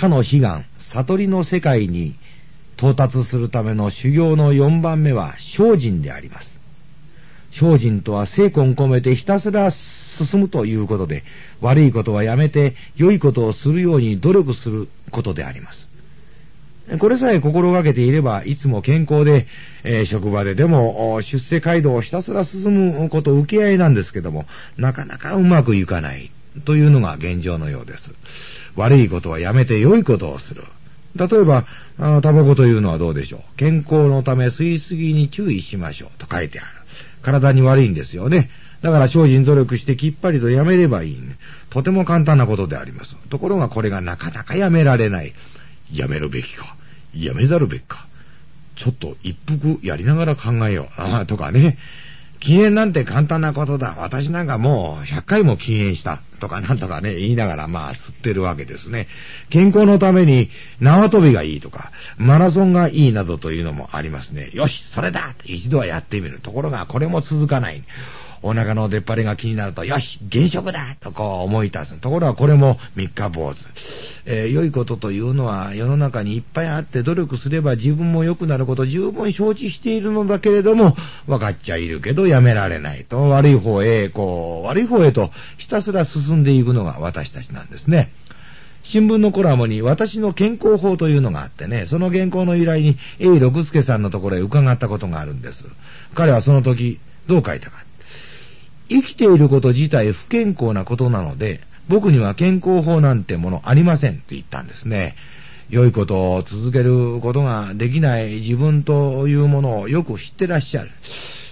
かの悲願、悟りの世界に到達するための修行の4番目は精進であります。精進とは精魂込めてひたすら進むということで、悪いことはやめて良いことをするように努力することであります。これさえ心がけていれば、いつも健康で、えー、職場ででも、出世街道をひたすら進むこと受け合いなんですけども、なかなかうまくいかない、というのが現状のようです。悪いことはやめて良いことをする。例えば、タバコというのはどうでしょう。健康のため吸いすぎに注意しましょうと書いてある。体に悪いんですよね。だから精進努力してきっぱりとやめればいい、とても簡単なことであります。ところがこれがなかなかやめられない。やめるべきか。やめざるべきか。ちょっと一服やりながら考えよう。ああ、とかね。禁煙なんて簡単なことだ。私なんかもう100回も禁煙した。とかなんとかね、言いながらまあ吸ってるわけですね。健康のために縄跳びがいいとか、マラソンがいいなどというのもありますね。よし、それだ一度はやってみる。ところがこれも続かない。お腹の出っ張りが気になると、よし、現職だとこう思い立つ。ところがこれも三日坊主。えー、良いことというのは世の中にいっぱいあって努力すれば自分も良くなること十分承知しているのだけれども、分かっちゃいるけどやめられないと、悪い方へ、こう、悪い方へとひたすら進んでいくのが私たちなんですね。新聞のコラムに私の健康法というのがあってね、その原稿の依頼に A 六助さんのところへ伺ったことがあるんです。彼はその時どう書いたか。生きていること自体不健康なことなので、僕には健康法なんてものありませんって言ったんですね。良いことを続けることができない自分というものをよく知ってらっしゃる、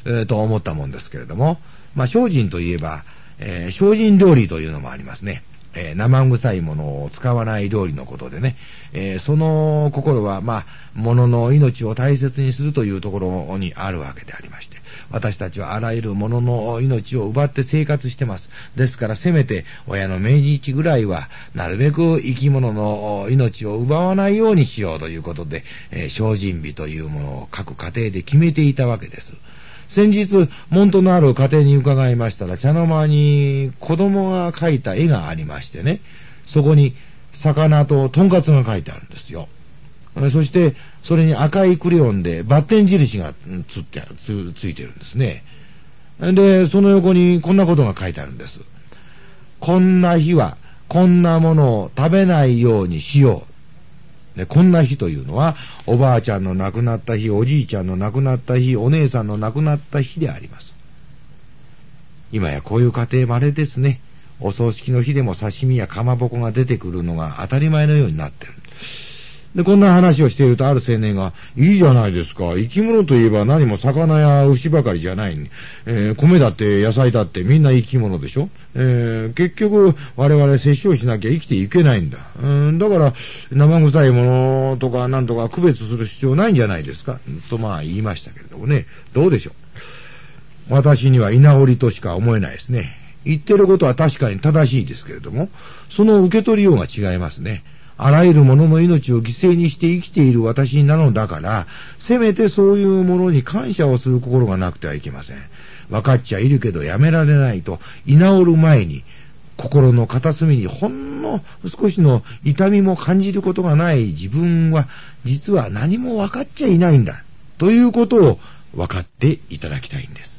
えー、と思ったもんですけれども、まあ、精進といえば、えー、精進料理というのもありますね。えー、生臭いものを使わない料理のことでね、えー、その心は、まあ、物の命を大切にするというところにあるわけでありまして、私たちはあらゆる物の命を奪って生活してます。ですから、せめて親の命日ぐらいは、なるべく生き物の命を奪わないようにしようということで、えー、精進日というものを各家庭で決めていたわけです。先日、門徒のある家庭に伺いましたら、茶の間に子供が描いた絵がありましてね、そこに魚とトンカツが描いてあるんですよ。そして、それに赤いクレヨンでバッテン印がつって、つ、ついてるんですね。で、その横にこんなことが書いてあるんです。こんな日は、こんなものを食べないようにしよう。で、こんな日というのは、おばあちゃんの亡くなった日、おじいちゃんの亡くなった日、お姉さんの亡くなった日であります。今やこういう家庭稀ですね。お葬式の日でも刺身やかまぼこが出てくるのが当たり前のようになってる。で、こんな話をしているとある青年が、いいじゃないですか。生き物といえば何も魚や牛ばかりじゃない。えー、米だって野菜だってみんな生き物でしょ。えー、結局我々摂取をしなきゃ生きていけないんだ。うん、だから生臭いものとかなんとか区別する必要ないんじゃないですか。とまあ言いましたけれどもね。どうでしょう。私には居直りとしか思えないですね。言ってることは確かに正しいですけれども、その受け取りようが違いますね。あらゆる者の命を犠牲にして生きている私なのだから、せめてそういうものに感謝をする心がなくてはいけません。分かっちゃいるけどやめられないと、居直る前に、心の片隅にほんの少しの痛みも感じることがない自分は、実は何も分かっちゃいないんだ。ということを分かっていただきたいんです。